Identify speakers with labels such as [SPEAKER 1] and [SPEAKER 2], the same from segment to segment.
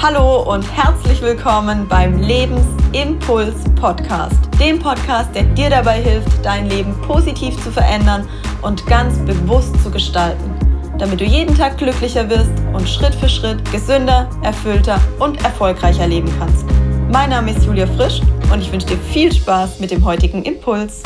[SPEAKER 1] Hallo und herzlich willkommen beim Lebensimpuls Podcast. Dem Podcast, der dir dabei hilft, dein Leben positiv zu verändern und ganz bewusst zu gestalten, damit du jeden Tag glücklicher wirst und Schritt für Schritt gesünder, erfüllter und erfolgreicher leben kannst. Mein Name ist Julia Frisch und ich wünsche dir viel Spaß mit dem heutigen Impuls.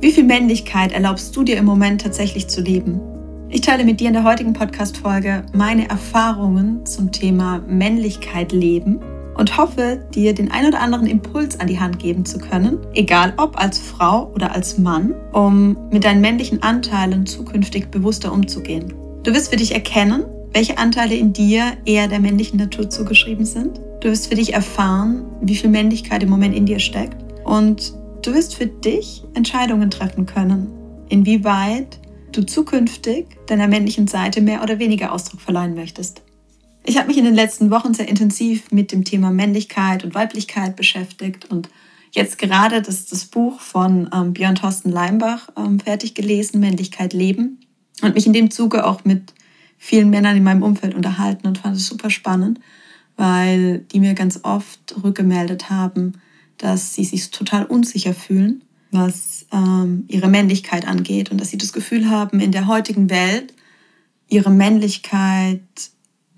[SPEAKER 1] Wie viel Männlichkeit erlaubst du dir im Moment tatsächlich zu leben? Ich teile mit dir in der heutigen Podcast-Folge meine Erfahrungen zum Thema Männlichkeit leben und hoffe, dir den ein oder anderen Impuls an die Hand geben zu können, egal ob als Frau oder als Mann, um mit deinen männlichen Anteilen zukünftig bewusster umzugehen. Du wirst für dich erkennen, welche Anteile in dir eher der männlichen Natur zugeschrieben sind. Du wirst für dich erfahren, wie viel Männlichkeit im Moment in dir steckt. Und du wirst für dich Entscheidungen treffen können, inwieweit du zukünftig deiner männlichen Seite mehr oder weniger Ausdruck verleihen möchtest. Ich habe mich in den letzten Wochen sehr intensiv mit dem Thema Männlichkeit und Weiblichkeit beschäftigt und jetzt gerade das, das Buch von ähm, Björn Thorsten Leimbach ähm, fertig gelesen, Männlichkeit leben, und mich in dem Zuge auch mit vielen Männern in meinem Umfeld unterhalten und fand es super spannend, weil die mir ganz oft rückgemeldet haben, dass sie sich total unsicher fühlen was ähm, ihre Männlichkeit angeht und dass sie das Gefühl haben, in der heutigen Welt ihre Männlichkeit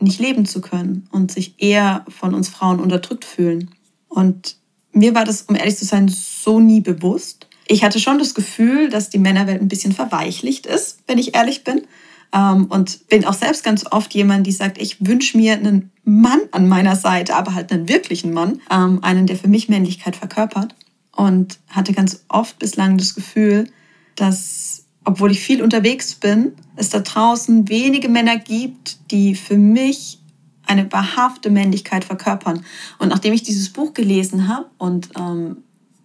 [SPEAKER 1] nicht leben zu können und sich eher von uns Frauen unterdrückt fühlen. Und mir war das, um ehrlich zu sein, so nie bewusst. Ich hatte schon das Gefühl, dass die Männerwelt ein bisschen verweichlicht ist, wenn ich ehrlich bin. Ähm, und bin auch selbst ganz oft jemand, die sagt, ich wünsche mir einen Mann an meiner Seite, aber halt einen wirklichen Mann, ähm, einen, der für mich Männlichkeit verkörpert und hatte ganz oft bislang das Gefühl, dass, obwohl ich viel unterwegs bin, es da draußen wenige Männer gibt, die für mich eine wahrhafte Männlichkeit verkörpern. Und nachdem ich dieses Buch gelesen habe und ähm,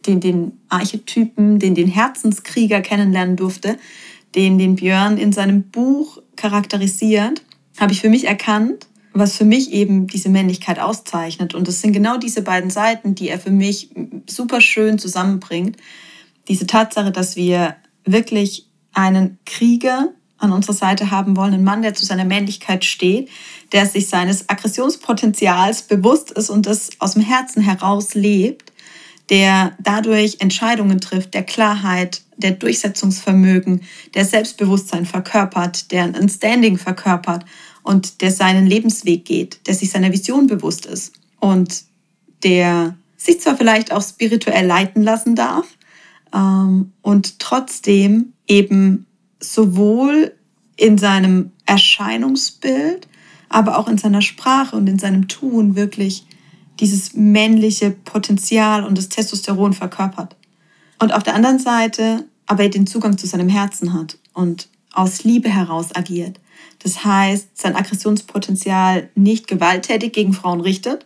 [SPEAKER 1] den, den Archetypen, den, den Herzenskrieger kennenlernen durfte, den den Björn in seinem Buch charakterisiert, habe ich für mich erkannt, was für mich eben diese Männlichkeit auszeichnet. Und das sind genau diese beiden Seiten, die er für mich super schön zusammenbringt. Diese Tatsache, dass wir wirklich einen Krieger an unserer Seite haben wollen, einen Mann, der zu seiner Männlichkeit steht, der sich seines Aggressionspotenzials bewusst ist und das aus dem Herzen heraus lebt, der dadurch Entscheidungen trifft, der Klarheit, der Durchsetzungsvermögen, der Selbstbewusstsein verkörpert, der ein Standing verkörpert und der seinen Lebensweg geht, der sich seiner Vision bewusst ist und der sich zwar vielleicht auch spirituell leiten lassen darf ähm, und trotzdem eben sowohl in seinem Erscheinungsbild, aber auch in seiner Sprache und in seinem Tun wirklich dieses männliche Potenzial und das Testosteron verkörpert. Und auf der anderen Seite aber den Zugang zu seinem Herzen hat und aus Liebe heraus agiert. Das heißt, sein Aggressionspotenzial nicht gewalttätig gegen Frauen richtet,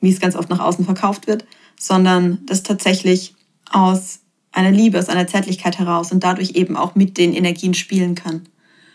[SPEAKER 1] wie es ganz oft nach außen verkauft wird, sondern das tatsächlich aus einer Liebe, aus einer Zärtlichkeit heraus und dadurch eben auch mit den Energien spielen kann.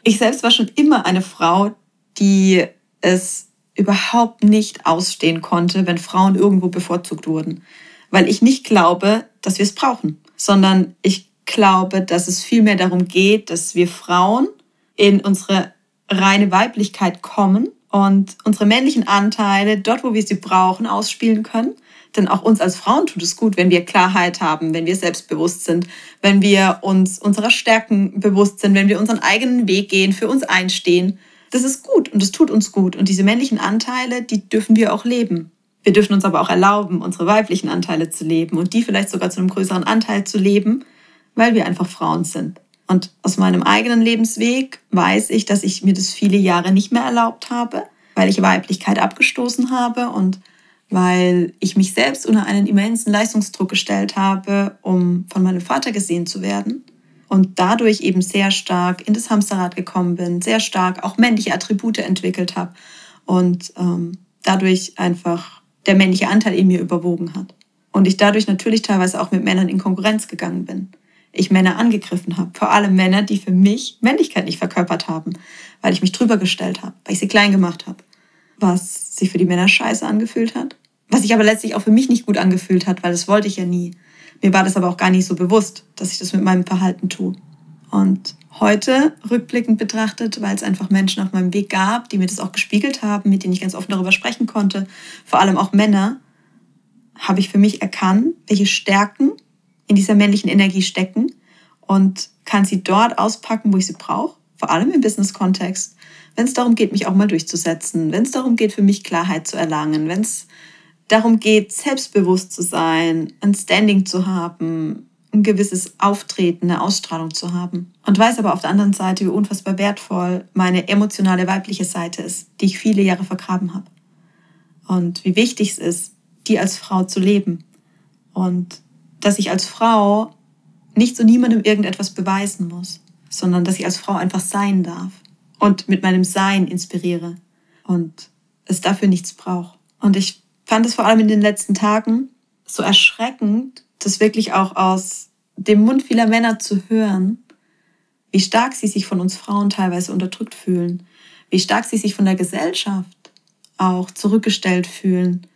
[SPEAKER 1] Ich selbst war schon immer eine Frau, die es überhaupt nicht ausstehen konnte, wenn Frauen irgendwo bevorzugt wurden, weil ich nicht glaube, dass wir es brauchen, sondern ich glaube, dass es vielmehr darum geht, dass wir Frauen in unsere reine Weiblichkeit kommen und unsere männlichen Anteile dort, wo wir sie brauchen, ausspielen können. Denn auch uns als Frauen tut es gut, wenn wir Klarheit haben, wenn wir selbstbewusst sind, wenn wir uns unserer Stärken bewusst sind, wenn wir unseren eigenen Weg gehen, für uns einstehen. Das ist gut und es tut uns gut. Und diese männlichen Anteile, die dürfen wir auch leben. Wir dürfen uns aber auch erlauben, unsere weiblichen Anteile zu leben und die vielleicht sogar zu einem größeren Anteil zu leben, weil wir einfach Frauen sind. Und aus meinem eigenen Lebensweg weiß ich, dass ich mir das viele Jahre nicht mehr erlaubt habe, weil ich Weiblichkeit abgestoßen habe und weil ich mich selbst unter einen immensen Leistungsdruck gestellt habe, um von meinem Vater gesehen zu werden. Und dadurch eben sehr stark in das Hamsterrad gekommen bin, sehr stark auch männliche Attribute entwickelt habe und ähm, dadurch einfach der männliche Anteil in mir überwogen hat. Und ich dadurch natürlich teilweise auch mit Männern in Konkurrenz gegangen bin ich Männer angegriffen habe. Vor allem Männer, die für mich Männlichkeit nicht verkörpert haben, weil ich mich drüber gestellt habe, weil ich sie klein gemacht habe. Was sich für die Männer scheiße angefühlt hat. Was sich aber letztlich auch für mich nicht gut angefühlt hat, weil das wollte ich ja nie. Mir war das aber auch gar nicht so bewusst, dass ich das mit meinem Verhalten tue. Und heute, rückblickend betrachtet, weil es einfach Menschen auf meinem Weg gab, die mir das auch gespiegelt haben, mit denen ich ganz offen darüber sprechen konnte, vor allem auch Männer, habe ich für mich erkannt, welche Stärken in dieser männlichen Energie stecken und kann sie dort auspacken, wo ich sie brauche, vor allem im Business-Kontext, wenn es darum geht, mich auch mal durchzusetzen, wenn es darum geht, für mich Klarheit zu erlangen, wenn es darum geht, selbstbewusst zu sein, ein Standing zu haben, ein gewisses Auftreten, eine Ausstrahlung zu haben. Und weiß aber auf der anderen Seite, wie unfassbar wertvoll meine emotionale weibliche Seite ist, die ich viele Jahre vergraben habe. Und wie wichtig es ist, die als Frau zu leben. Und dass ich als Frau nicht zu niemandem irgendetwas beweisen muss, sondern dass ich als Frau einfach sein darf und mit meinem Sein inspiriere und es dafür nichts braucht. Und ich fand es vor allem in den letzten Tagen so erschreckend, das wirklich auch aus dem Mund vieler Männer zu hören, wie stark sie sich von uns Frauen teilweise unterdrückt fühlen, wie stark sie sich von der Gesellschaft auch zurückgestellt fühlen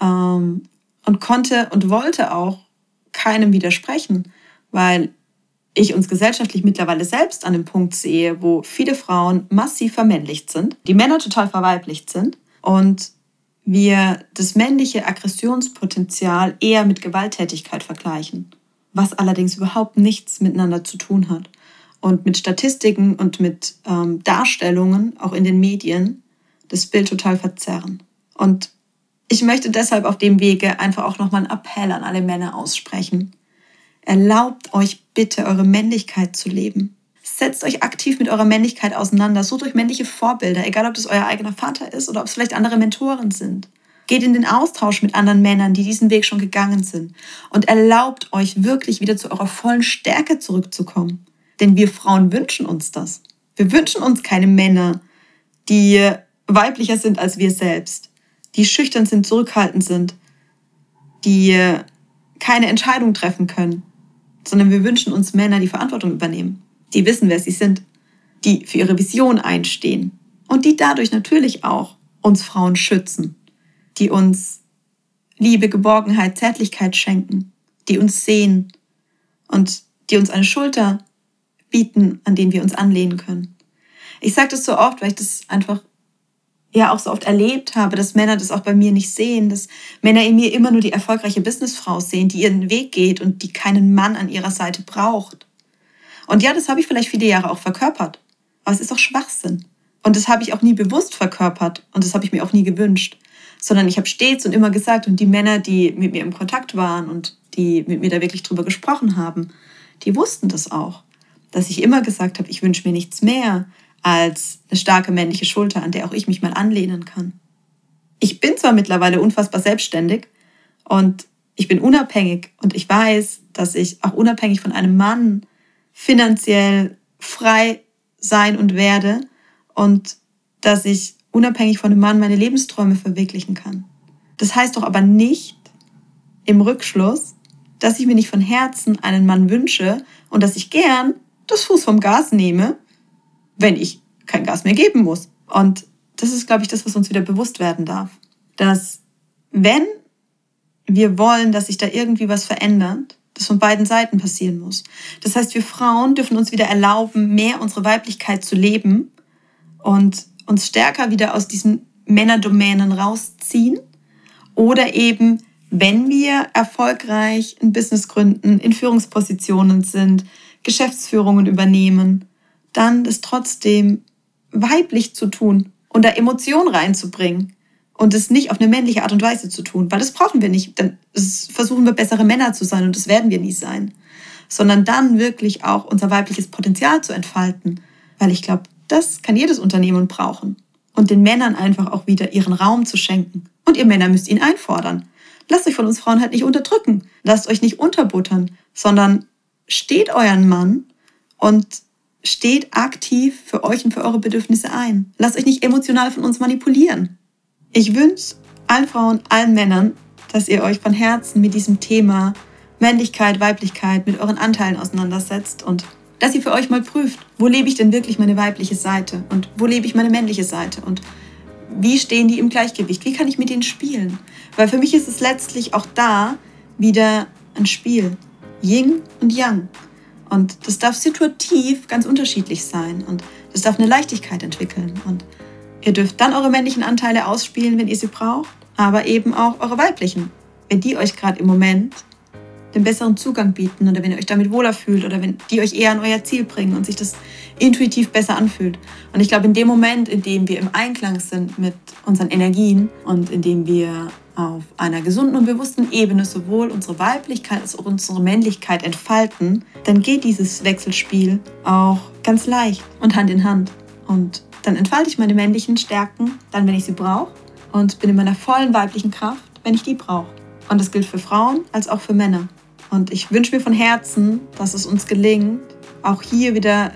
[SPEAKER 1] ähm, und konnte und wollte auch keinem widersprechen, weil ich uns gesellschaftlich mittlerweile selbst an dem Punkt sehe, wo viele Frauen massiv vermännlicht sind, die Männer total verweiblicht sind und wir das männliche Aggressionspotenzial eher mit Gewalttätigkeit vergleichen, was allerdings überhaupt nichts miteinander zu tun hat. Und mit Statistiken und mit ähm, Darstellungen, auch in den Medien, das Bild total verzerren. Und ich möchte deshalb auf dem Wege einfach auch nochmal einen Appell an alle Männer aussprechen. Erlaubt euch bitte, eure Männlichkeit zu leben. Setzt euch aktiv mit eurer Männlichkeit auseinander. Sucht euch männliche Vorbilder, egal ob das euer eigener Vater ist oder ob es vielleicht andere Mentoren sind. Geht in den Austausch mit anderen Männern, die diesen Weg schon gegangen sind. Und erlaubt euch wirklich wieder zu eurer vollen Stärke zurückzukommen. Denn wir Frauen wünschen uns das. Wir wünschen uns keine Männer, die weiblicher sind als wir selbst, die schüchtern sind, zurückhaltend sind, die keine Entscheidung treffen können, sondern wir wünschen uns Männer, die Verantwortung übernehmen, die wissen, wer sie sind, die für ihre Vision einstehen und die dadurch natürlich auch uns Frauen schützen, die uns Liebe, Geborgenheit, Zärtlichkeit schenken, die uns sehen und die uns eine Schulter bieten, an denen wir uns anlehnen können. Ich sage das so oft, weil ich das einfach ja auch so oft erlebt habe, dass Männer das auch bei mir nicht sehen, dass Männer in mir immer nur die erfolgreiche Businessfrau sehen, die ihren Weg geht und die keinen Mann an ihrer Seite braucht. Und ja, das habe ich vielleicht viele Jahre auch verkörpert. Aber es ist doch Schwachsinn. Und das habe ich auch nie bewusst verkörpert. Und das habe ich mir auch nie gewünscht. Sondern ich habe stets und immer gesagt, und die Männer, die mit mir im Kontakt waren und die mit mir da wirklich drüber gesprochen haben, die wussten das auch. Dass ich immer gesagt habe, ich wünsche mir nichts mehr als eine starke männliche Schulter, an der auch ich mich mal anlehnen kann. Ich bin zwar mittlerweile unfassbar selbstständig und ich bin unabhängig und ich weiß, dass ich auch unabhängig von einem Mann finanziell frei sein und werde und dass ich unabhängig von einem Mann meine Lebensträume verwirklichen kann. Das heißt doch aber nicht im Rückschluss, dass ich mir nicht von Herzen einen Mann wünsche und dass ich gern das Fuß vom Gas nehme wenn ich kein Gas mehr geben muss. Und das ist, glaube ich, das, was uns wieder bewusst werden darf. Dass wenn wir wollen, dass sich da irgendwie was verändert, das von beiden Seiten passieren muss. Das heißt, wir Frauen dürfen uns wieder erlauben, mehr unsere Weiblichkeit zu leben und uns stärker wieder aus diesen Männerdomänen rausziehen. Oder eben, wenn wir erfolgreich ein Business gründen, in Führungspositionen sind, Geschäftsführungen übernehmen, dann das trotzdem weiblich zu tun und da Emotionen reinzubringen und es nicht auf eine männliche Art und Weise zu tun, weil das brauchen wir nicht. Dann versuchen wir bessere Männer zu sein und das werden wir nie sein, sondern dann wirklich auch unser weibliches Potenzial zu entfalten, weil ich glaube, das kann jedes Unternehmen brauchen und den Männern einfach auch wieder ihren Raum zu schenken. Und ihr Männer müsst ihn einfordern. Lasst euch von uns Frauen halt nicht unterdrücken, lasst euch nicht unterbuttern, sondern steht euren Mann und steht aktiv für euch und für eure Bedürfnisse ein. Lasst euch nicht emotional von uns manipulieren. Ich wünsche allen Frauen, allen Männern, dass ihr euch von Herzen mit diesem Thema Männlichkeit, Weiblichkeit, mit euren Anteilen auseinandersetzt und dass ihr für euch mal prüft, wo lebe ich denn wirklich meine weibliche Seite und wo lebe ich meine männliche Seite und wie stehen die im Gleichgewicht, wie kann ich mit denen spielen. Weil für mich ist es letztlich auch da wieder ein Spiel, Yin und Yang. Und das darf situativ ganz unterschiedlich sein und das darf eine Leichtigkeit entwickeln. Und ihr dürft dann eure männlichen Anteile ausspielen, wenn ihr sie braucht, aber eben auch eure weiblichen, wenn die euch gerade im Moment den besseren Zugang bieten oder wenn ihr euch damit wohler fühlt oder wenn die euch eher an euer Ziel bringen und sich das intuitiv besser anfühlt. Und ich glaube, in dem Moment, in dem wir im Einklang sind mit unseren Energien und in dem wir auf einer gesunden und bewussten Ebene sowohl unsere Weiblichkeit als auch unsere Männlichkeit entfalten, dann geht dieses Wechselspiel auch ganz leicht und Hand in Hand. Und dann entfalte ich meine männlichen Stärken, dann wenn ich sie brauche und bin in meiner vollen weiblichen Kraft, wenn ich die brauche. Und das gilt für Frauen als auch für Männer. Und ich wünsche mir von Herzen, dass es uns gelingt, auch hier wieder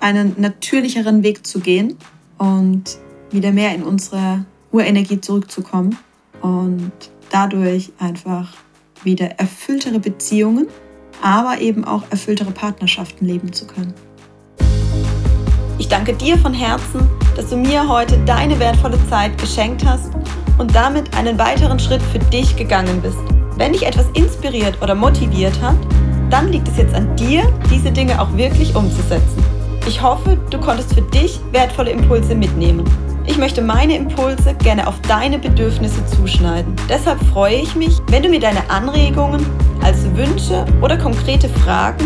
[SPEAKER 1] einen natürlicheren Weg zu gehen und wieder mehr in unsere Urenergie zurückzukommen und dadurch einfach wieder erfülltere Beziehungen, aber eben auch erfülltere Partnerschaften leben zu können. Ich danke dir von Herzen, dass du mir heute deine wertvolle Zeit geschenkt hast und damit einen weiteren Schritt für dich gegangen bist. Wenn dich etwas inspiriert oder motiviert hat, dann liegt es jetzt an dir, diese Dinge auch wirklich umzusetzen. Ich hoffe, du konntest für dich wertvolle Impulse mitnehmen. Ich möchte meine Impulse gerne auf deine Bedürfnisse zuschneiden. Deshalb freue ich mich, wenn du mir deine Anregungen als Wünsche oder konkrete Fragen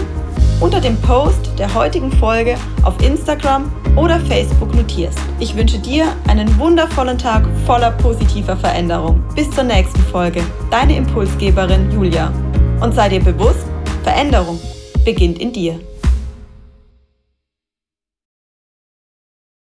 [SPEAKER 1] unter dem Post der heutigen Folge auf Instagram oder Facebook notierst. Ich wünsche dir einen wundervollen Tag voller positiver Veränderung. Bis zur nächsten Folge. Deine Impulsgeberin Julia. Und sei dir bewusst, Veränderung beginnt in dir.